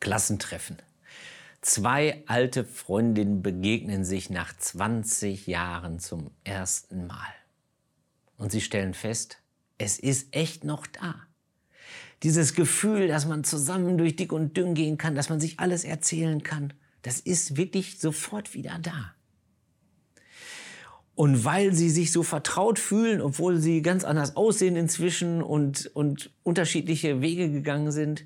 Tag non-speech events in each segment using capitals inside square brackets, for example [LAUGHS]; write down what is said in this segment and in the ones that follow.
Klassentreffen. Zwei alte Freundinnen begegnen sich nach 20 Jahren zum ersten Mal. Und sie stellen fest, es ist echt noch da. Dieses Gefühl, dass man zusammen durch dick und dünn gehen kann, dass man sich alles erzählen kann, das ist wirklich sofort wieder da. Und weil sie sich so vertraut fühlen, obwohl sie ganz anders aussehen inzwischen und, und unterschiedliche Wege gegangen sind,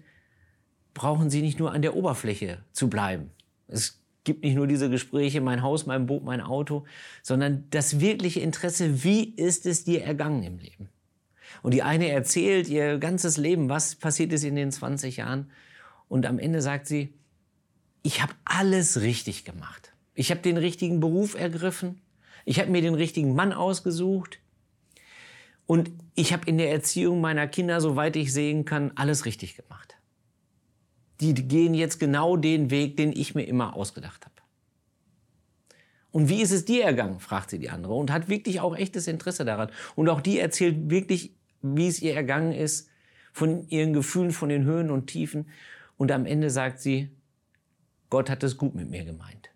brauchen sie nicht nur an der Oberfläche zu bleiben. Es gibt nicht nur diese Gespräche, mein Haus, mein Boot, mein Auto, sondern das wirkliche Interesse, wie ist es dir ergangen im Leben? Und die eine erzählt ihr ganzes Leben, was passiert ist in den 20 Jahren. Und am Ende sagt sie, ich habe alles richtig gemacht. Ich habe den richtigen Beruf ergriffen. Ich habe mir den richtigen Mann ausgesucht. Und ich habe in der Erziehung meiner Kinder, soweit ich sehen kann, alles richtig gemacht. Die gehen jetzt genau den Weg, den ich mir immer ausgedacht habe. Und wie ist es dir ergangen? fragt sie die andere und hat wirklich auch echtes Interesse daran. Und auch die erzählt wirklich, wie es ihr ergangen ist, von ihren Gefühlen, von den Höhen und Tiefen. Und am Ende sagt sie, Gott hat es gut mit mir gemeint.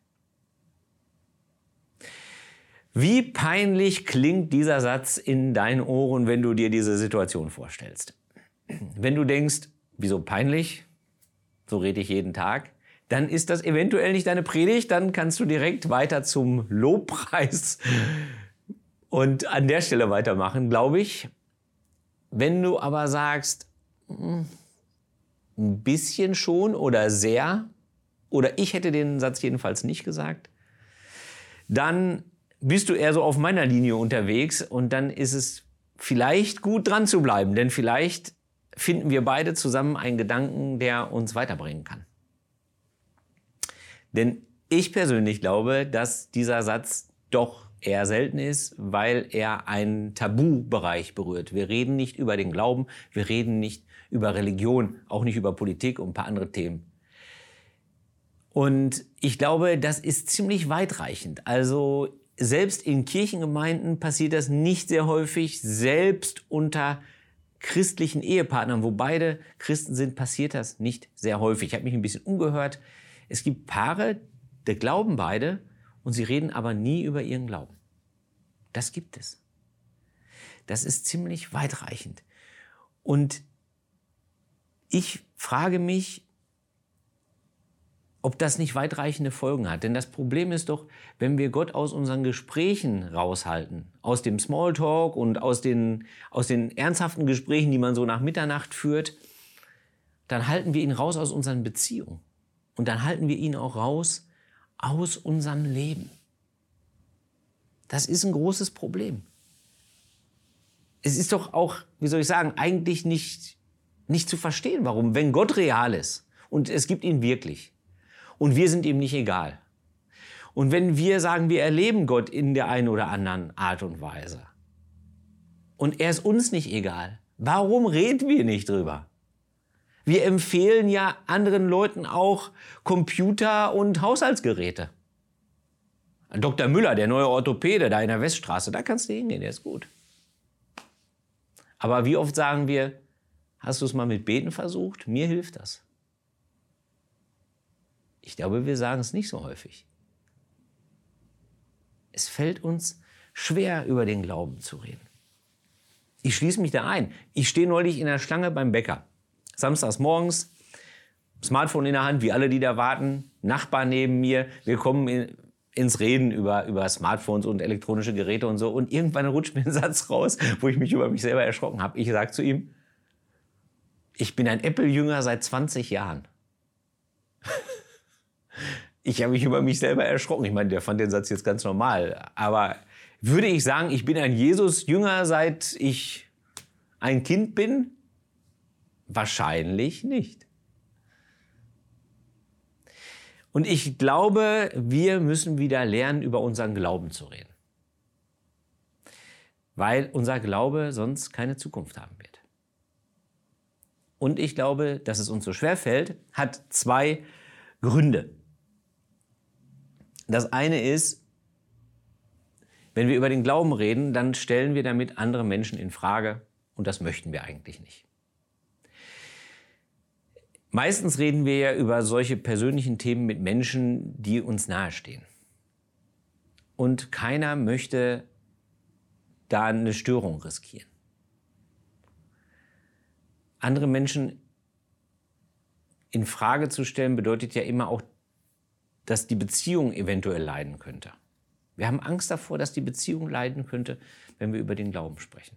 Wie peinlich klingt dieser Satz in deinen Ohren, wenn du dir diese Situation vorstellst? Wenn du denkst, wieso peinlich? So rede ich jeden Tag. Dann ist das eventuell nicht deine Predigt, dann kannst du direkt weiter zum Lobpreis und an der Stelle weitermachen, glaube ich. Wenn du aber sagst, hm, ein bisschen schon oder sehr, oder ich hätte den Satz jedenfalls nicht gesagt, dann bist du eher so auf meiner Linie unterwegs und dann ist es vielleicht gut dran zu bleiben, denn vielleicht finden wir beide zusammen einen Gedanken, der uns weiterbringen kann. Denn ich persönlich glaube, dass dieser Satz doch eher selten ist, weil er einen Tabubereich berührt. Wir reden nicht über den Glauben, wir reden nicht über Religion, auch nicht über Politik und ein paar andere Themen. Und ich glaube, das ist ziemlich weitreichend. Also selbst in Kirchengemeinden passiert das nicht sehr häufig. Selbst unter christlichen Ehepartnern, wo beide Christen sind, passiert das nicht sehr häufig. Ich habe mich ein bisschen umgehört. Es gibt Paare, die glauben beide und sie reden aber nie über ihren Glauben. Das gibt es. Das ist ziemlich weitreichend. Und ich frage mich, ob das nicht weitreichende Folgen hat. Denn das Problem ist doch, wenn wir Gott aus unseren Gesprächen raushalten, aus dem Smalltalk und aus den, aus den ernsthaften Gesprächen, die man so nach Mitternacht führt, dann halten wir ihn raus aus unseren Beziehungen. Und dann halten wir ihn auch raus aus unserem Leben. Das ist ein großes Problem. Es ist doch auch, wie soll ich sagen, eigentlich nicht, nicht zu verstehen, warum, wenn Gott real ist und es gibt ihn wirklich, und wir sind ihm nicht egal. Und wenn wir sagen, wir erleben Gott in der einen oder anderen Art und Weise und er ist uns nicht egal, warum reden wir nicht drüber? Wir empfehlen ja anderen Leuten auch Computer und Haushaltsgeräte. Dr. Müller, der neue Orthopäde da in der Weststraße, da kannst du hingehen, der ist gut. Aber wie oft sagen wir, hast du es mal mit Beten versucht? Mir hilft das. Ich glaube, wir sagen es nicht so häufig. Es fällt uns schwer, über den Glauben zu reden. Ich schließe mich da ein. Ich stehe neulich in der Schlange beim Bäcker. Samstags morgens, Smartphone in der Hand, wie alle, die da warten, Nachbar neben mir. Wir kommen in, ins Reden über, über Smartphones und elektronische Geräte und so. Und irgendwann rutscht mir ein [LAUGHS] Satz raus, wo ich mich über mich selber erschrocken habe. Ich sage zu ihm, ich bin ein Apple-Jünger seit 20 Jahren. Ich habe mich über mich selber erschrocken. Ich meine, der fand den Satz jetzt ganz normal. Aber würde ich sagen, ich bin ein Jesus-Jünger, seit ich ein Kind bin? Wahrscheinlich nicht. Und ich glaube, wir müssen wieder lernen, über unseren Glauben zu reden. Weil unser Glaube sonst keine Zukunft haben wird. Und ich glaube, dass es uns so schwer fällt, hat zwei Gründe. Das eine ist, wenn wir über den Glauben reden, dann stellen wir damit andere Menschen in Frage und das möchten wir eigentlich nicht. Meistens reden wir ja über solche persönlichen Themen mit Menschen, die uns nahestehen. Und keiner möchte da eine Störung riskieren. Andere Menschen in Frage zu stellen bedeutet ja immer auch, dass die Beziehung eventuell leiden könnte. Wir haben Angst davor, dass die Beziehung leiden könnte, wenn wir über den Glauben sprechen.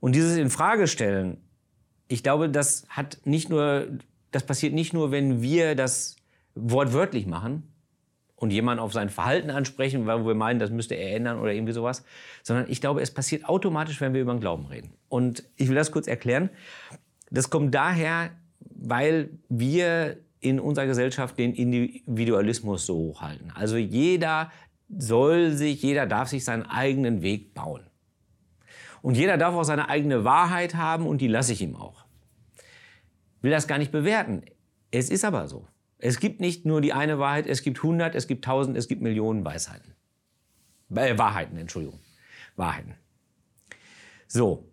Und dieses Infragestellen, ich glaube, das hat nicht nur, das passiert nicht nur, wenn wir das wortwörtlich machen und jemanden auf sein Verhalten ansprechen, weil wir meinen, das müsste er ändern oder irgendwie sowas, sondern ich glaube, es passiert automatisch, wenn wir über den Glauben reden. Und ich will das kurz erklären. Das kommt daher, weil wir in unserer Gesellschaft den Individualismus so hochhalten. Also jeder soll sich, jeder darf sich seinen eigenen Weg bauen. Und jeder darf auch seine eigene Wahrheit haben und die lasse ich ihm auch. Will das gar nicht bewerten. Es ist aber so. Es gibt nicht nur die eine Wahrheit, es gibt hundert, es gibt tausend, es gibt Millionen Weisheiten. Äh, Wahrheiten, Entschuldigung. Wahrheiten. So.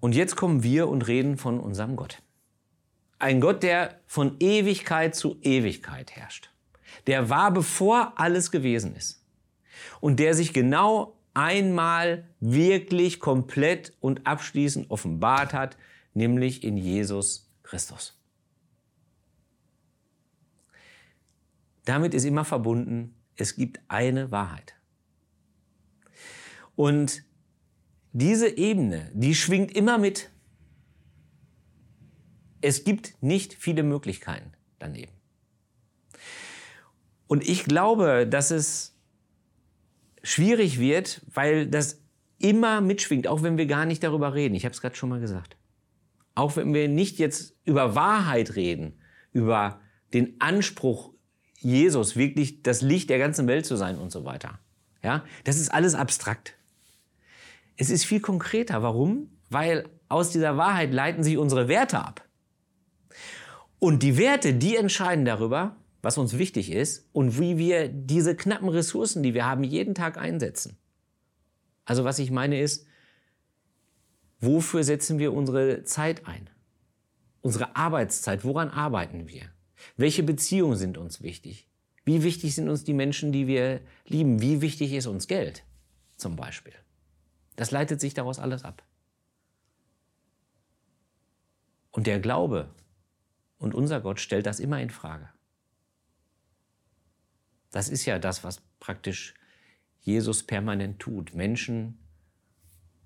Und jetzt kommen wir und reden von unserem Gott. Ein Gott, der von Ewigkeit zu Ewigkeit herrscht. Der war, bevor alles gewesen ist. Und der sich genau einmal wirklich komplett und abschließend offenbart hat, nämlich in Jesus Christus. Damit ist immer verbunden, es gibt eine Wahrheit. Und diese Ebene, die schwingt immer mit es gibt nicht viele Möglichkeiten daneben. Und ich glaube, dass es schwierig wird, weil das immer mitschwingt, auch wenn wir gar nicht darüber reden. Ich habe es gerade schon mal gesagt. Auch wenn wir nicht jetzt über Wahrheit reden, über den Anspruch Jesus wirklich das Licht der ganzen Welt zu sein und so weiter. Ja, das ist alles abstrakt. Es ist viel konkreter. Warum? Weil aus dieser Wahrheit leiten sich unsere Werte ab. Und die Werte, die entscheiden darüber, was uns wichtig ist und wie wir diese knappen Ressourcen, die wir haben, jeden Tag einsetzen. Also was ich meine ist, wofür setzen wir unsere Zeit ein? Unsere Arbeitszeit, woran arbeiten wir? Welche Beziehungen sind uns wichtig? Wie wichtig sind uns die Menschen, die wir lieben? Wie wichtig ist uns Geld zum Beispiel? Das leitet sich daraus alles ab. Und der Glaube und unser Gott stellt das immer in Frage. Das ist ja das, was praktisch Jesus permanent tut, Menschen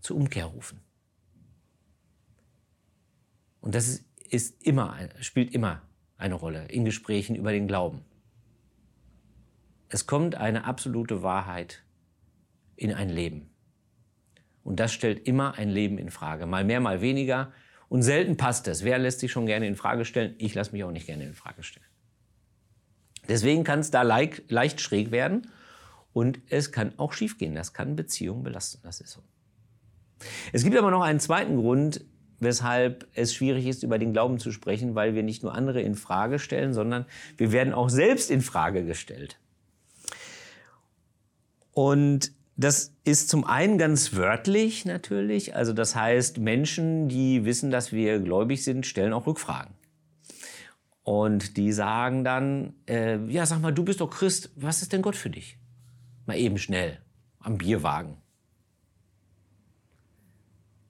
zur Umkehr rufen. Und das ist, ist immer, spielt immer eine Rolle in Gesprächen über den Glauben. Es kommt eine absolute Wahrheit in ein Leben. Und das stellt immer ein Leben in Frage. Mal mehr, mal weniger. Und selten passt es. Wer lässt sich schon gerne in Frage stellen? Ich lasse mich auch nicht gerne in Frage stellen. Deswegen kann es da leicht, leicht schräg werden und es kann auch schiefgehen. Das kann Beziehungen belasten. Das ist so. Es gibt aber noch einen zweiten Grund, weshalb es schwierig ist, über den Glauben zu sprechen, weil wir nicht nur andere in Frage stellen, sondern wir werden auch selbst in Frage gestellt. Und das ist zum einen ganz wörtlich natürlich. Also das heißt, Menschen, die wissen, dass wir gläubig sind, stellen auch Rückfragen. Und die sagen dann, äh, ja, sag mal, du bist doch Christ, was ist denn Gott für dich? Mal eben schnell, am Bierwagen.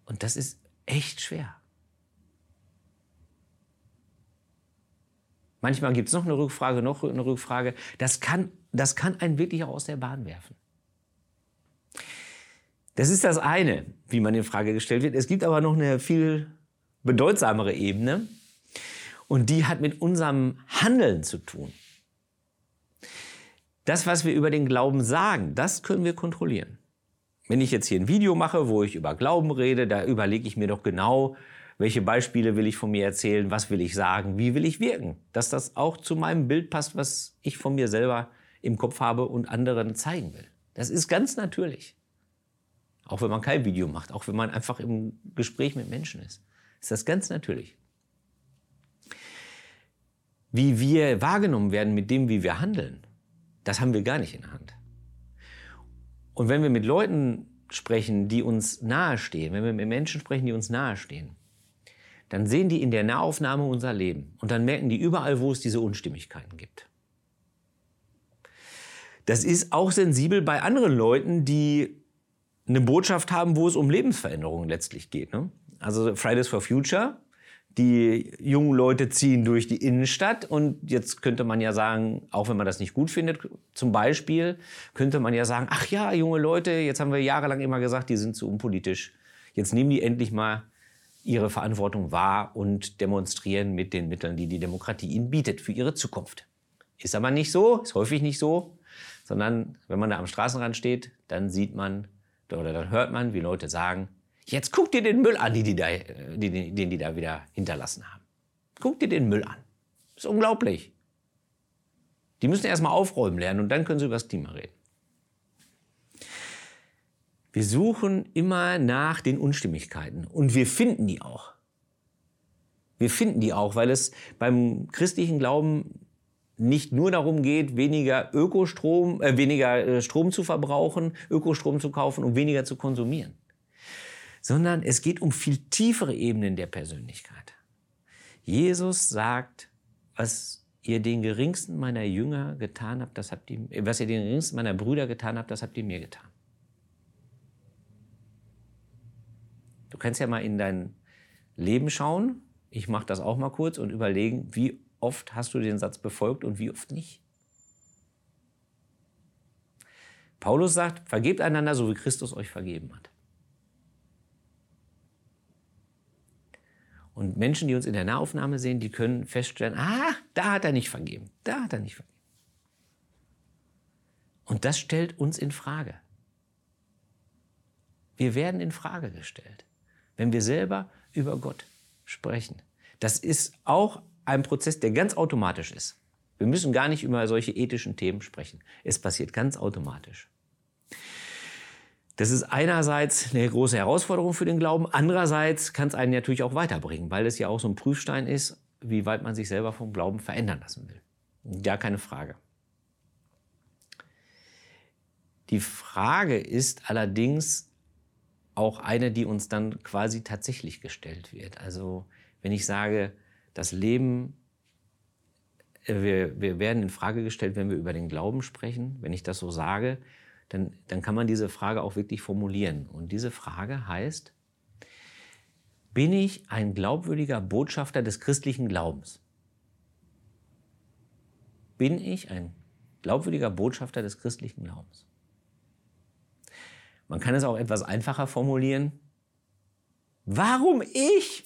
Und das ist echt schwer. Manchmal gibt es noch eine Rückfrage, noch eine Rückfrage. Das kann, das kann einen wirklich auch aus der Bahn werfen. Das ist das eine, wie man in Frage gestellt wird. Es gibt aber noch eine viel bedeutsamere Ebene und die hat mit unserem Handeln zu tun. Das, was wir über den Glauben sagen, das können wir kontrollieren. Wenn ich jetzt hier ein Video mache, wo ich über Glauben rede, da überlege ich mir doch genau, welche Beispiele will ich von mir erzählen, was will ich sagen, wie will ich wirken, dass das auch zu meinem Bild passt, was ich von mir selber im Kopf habe und anderen zeigen will. Das ist ganz natürlich. Auch wenn man kein Video macht, auch wenn man einfach im Gespräch mit Menschen ist, ist das ganz natürlich. Wie wir wahrgenommen werden mit dem, wie wir handeln, das haben wir gar nicht in der Hand. Und wenn wir mit Leuten sprechen, die uns nahestehen, wenn wir mit Menschen sprechen, die uns nahestehen, dann sehen die in der Nahaufnahme unser Leben. Und dann merken die überall, wo es diese Unstimmigkeiten gibt. Das ist auch sensibel bei anderen Leuten, die eine Botschaft haben, wo es um Lebensveränderungen letztlich geht. Ne? Also Fridays for Future, die jungen Leute ziehen durch die Innenstadt und jetzt könnte man ja sagen, auch wenn man das nicht gut findet, zum Beispiel, könnte man ja sagen, ach ja, junge Leute, jetzt haben wir jahrelang immer gesagt, die sind zu unpolitisch. Jetzt nehmen die endlich mal ihre Verantwortung wahr und demonstrieren mit den Mitteln, die die Demokratie ihnen bietet für ihre Zukunft. Ist aber nicht so, ist häufig nicht so, sondern wenn man da am Straßenrand steht, dann sieht man oder dann hört man, wie Leute sagen, jetzt guck dir den Müll an, die die da, die, den die da wieder hinterlassen haben. Guck dir den Müll an. Ist unglaublich. Die müssen erst mal aufräumen lernen und dann können sie über das Klima reden. Wir suchen immer nach den Unstimmigkeiten und wir finden die auch. Wir finden die auch, weil es beim christlichen Glauben nicht nur darum geht, weniger Ökostrom, äh, weniger äh, Strom zu verbrauchen, Ökostrom zu kaufen und weniger zu konsumieren, sondern es geht um viel tiefere Ebenen der Persönlichkeit. Jesus sagt, was ihr den geringsten meiner Jünger getan habt, das habt ihr, was ihr den geringsten meiner Brüder getan habt, das habt ihr mir getan. Du kannst ja mal in dein Leben schauen. Ich mache das auch mal kurz und überlegen, wie oft hast du den Satz befolgt und wie oft nicht. Paulus sagt, vergebt einander, so wie Christus euch vergeben hat. Und Menschen, die uns in der Nahaufnahme sehen, die können feststellen, ah, da hat er nicht vergeben, da hat er nicht vergeben. Und das stellt uns in Frage. Wir werden in Frage gestellt wenn wir selber über Gott sprechen. Das ist auch ein Prozess, der ganz automatisch ist. Wir müssen gar nicht über solche ethischen Themen sprechen. Es passiert ganz automatisch. Das ist einerseits eine große Herausforderung für den Glauben, andererseits kann es einen natürlich auch weiterbringen, weil es ja auch so ein Prüfstein ist, wie weit man sich selber vom Glauben verändern lassen will. Ja, keine Frage. Die Frage ist allerdings, auch eine, die uns dann quasi tatsächlich gestellt wird. Also wenn ich sage, das Leben, äh, wir, wir werden in Frage gestellt, wenn wir über den Glauben sprechen, wenn ich das so sage, dann, dann kann man diese Frage auch wirklich formulieren. Und diese Frage heißt, bin ich ein glaubwürdiger Botschafter des christlichen Glaubens? Bin ich ein glaubwürdiger Botschafter des christlichen Glaubens? Man kann es auch etwas einfacher formulieren. Warum ich?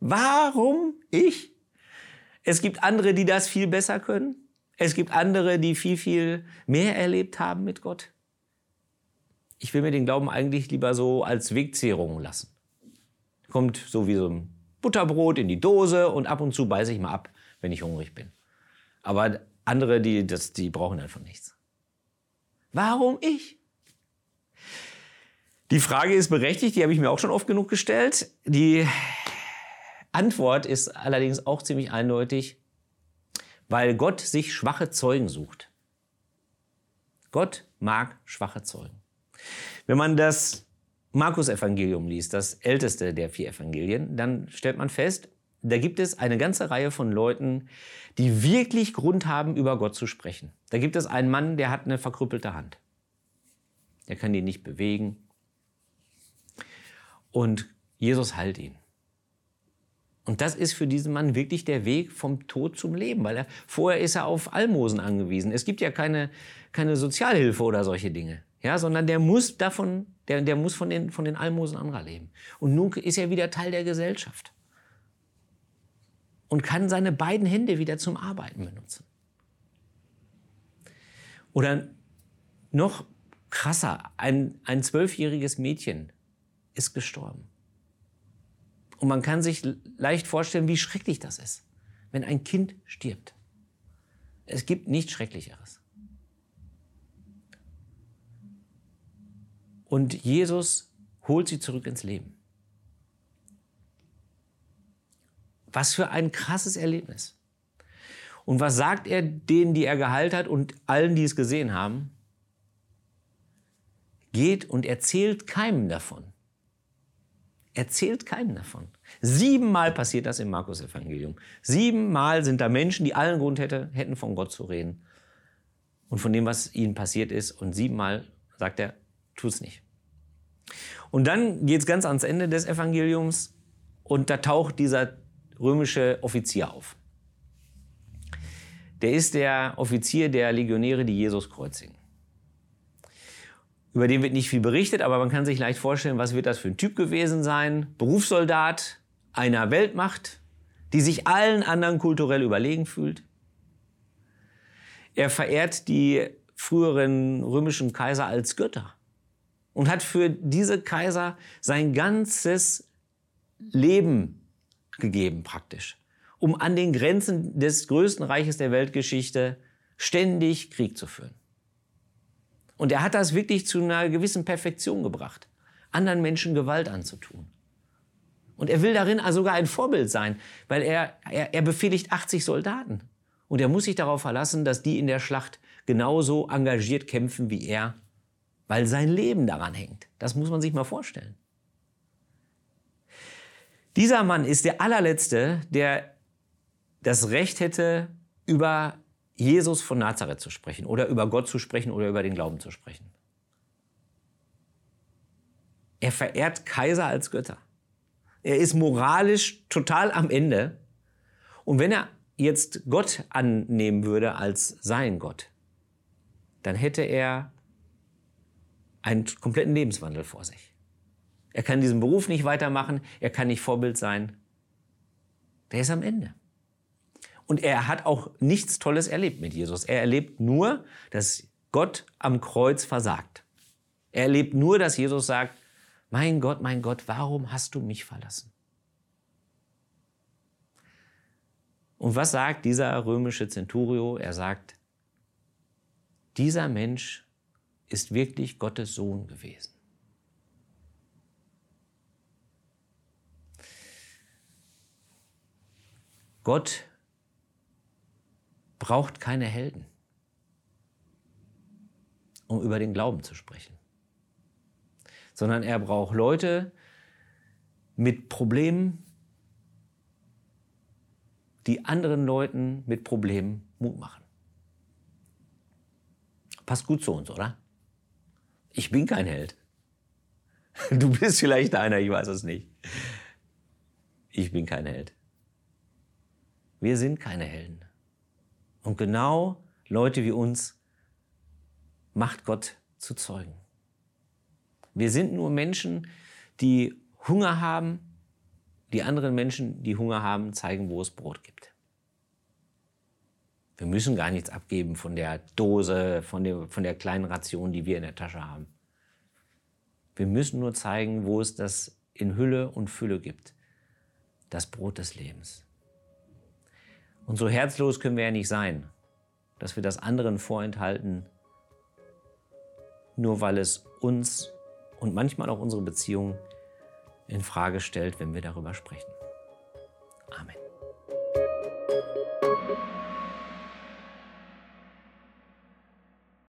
Warum ich? Es gibt andere, die das viel besser können. Es gibt andere, die viel, viel mehr erlebt haben mit Gott. Ich will mir den Glauben eigentlich lieber so als Wegzehrung lassen. Kommt so wie so ein Butterbrot in die Dose und ab und zu beiße ich mal ab, wenn ich hungrig bin. Aber andere, die, das, die brauchen einfach nichts. Warum ich? Die Frage ist berechtigt, die habe ich mir auch schon oft genug gestellt. Die Antwort ist allerdings auch ziemlich eindeutig, weil Gott sich schwache Zeugen sucht. Gott mag schwache Zeugen. Wenn man das Markus-Evangelium liest, das älteste der vier Evangelien, dann stellt man fest, da gibt es eine ganze Reihe von Leuten, die wirklich Grund haben, über Gott zu sprechen. Da gibt es einen Mann, der hat eine verkrüppelte Hand. Der kann die nicht bewegen. Und Jesus heilt ihn. Und das ist für diesen Mann wirklich der Weg vom Tod zum Leben, weil er vorher ist er auf Almosen angewiesen. Es gibt ja keine, keine Sozialhilfe oder solche Dinge, ja, sondern der muss davon, der, der muss von den, von den Almosen anderer leben. Und nun ist er wieder Teil der Gesellschaft und kann seine beiden Hände wieder zum Arbeiten benutzen. Oder noch krasser, ein, ein zwölfjähriges Mädchen ist gestorben. Und man kann sich leicht vorstellen, wie schrecklich das ist, wenn ein Kind stirbt. Es gibt nichts Schrecklicheres. Und Jesus holt sie zurück ins Leben. Was für ein krasses Erlebnis. Und was sagt er denen, die er geheilt hat und allen, die es gesehen haben? Geht und erzählt keinem davon. Erzählt keinem davon. Siebenmal passiert das im Markus-Evangelium. Siebenmal sind da Menschen, die allen Grund hätte, hätten, von Gott zu reden und von dem, was ihnen passiert ist. Und siebenmal sagt er, tut's nicht. Und dann geht es ganz ans Ende des Evangeliums und da taucht dieser römische Offizier auf. Der ist der Offizier der Legionäre, die Jesus kreuzigen. Über den wird nicht viel berichtet, aber man kann sich leicht vorstellen, was wird das für ein Typ gewesen sein. Berufssoldat einer Weltmacht, die sich allen anderen kulturell überlegen fühlt. Er verehrt die früheren römischen Kaiser als Götter und hat für diese Kaiser sein ganzes Leben gegeben praktisch, um an den Grenzen des größten Reiches der Weltgeschichte ständig Krieg zu führen. Und er hat das wirklich zu einer gewissen Perfektion gebracht, anderen Menschen Gewalt anzutun. Und er will darin sogar ein Vorbild sein, weil er, er, er befehligt 80 Soldaten. Und er muss sich darauf verlassen, dass die in der Schlacht genauso engagiert kämpfen wie er, weil sein Leben daran hängt. Das muss man sich mal vorstellen. Dieser Mann ist der allerletzte, der das Recht hätte, über Jesus von Nazareth zu sprechen oder über Gott zu sprechen oder über den Glauben zu sprechen. Er verehrt Kaiser als Götter. Er ist moralisch total am Ende. Und wenn er jetzt Gott annehmen würde als sein Gott, dann hätte er einen kompletten Lebenswandel vor sich. Er kann diesen Beruf nicht weitermachen, er kann nicht Vorbild sein. Der ist am Ende. Und er hat auch nichts Tolles erlebt mit Jesus. Er erlebt nur, dass Gott am Kreuz versagt. Er erlebt nur, dass Jesus sagt, mein Gott, mein Gott, warum hast du mich verlassen? Und was sagt dieser römische Centurio? Er sagt, dieser Mensch ist wirklich Gottes Sohn gewesen. Gott braucht keine Helden, um über den Glauben zu sprechen, sondern er braucht Leute mit Problemen, die anderen Leuten mit Problemen Mut machen. Passt gut zu uns, oder? Ich bin kein Held. [LAUGHS] Du bist vielleicht einer, ich weiß es nicht. Ich bin kein Held. Wir sind keine Helden. Und genau Leute wie uns macht Gott zu Zeugen. Wir sind nur Menschen, die Hunger haben, die anderen Menschen, die Hunger haben, zeigen, wo es Brot gibt. Wir müssen gar nichts abgeben von der Dose, von der, von der kleinen Ration, die wir in der Tasche haben. Wir müssen nur zeigen, wo es das in Hülle und Fülle gibt. Das Brot des Lebens. Und so herzlos können wir ja nicht sein, dass wir das anderen vorenthalten, nur weil es uns und manchmal auch unsere Beziehung in Frage stellt, wenn wir darüber sprechen. Amen.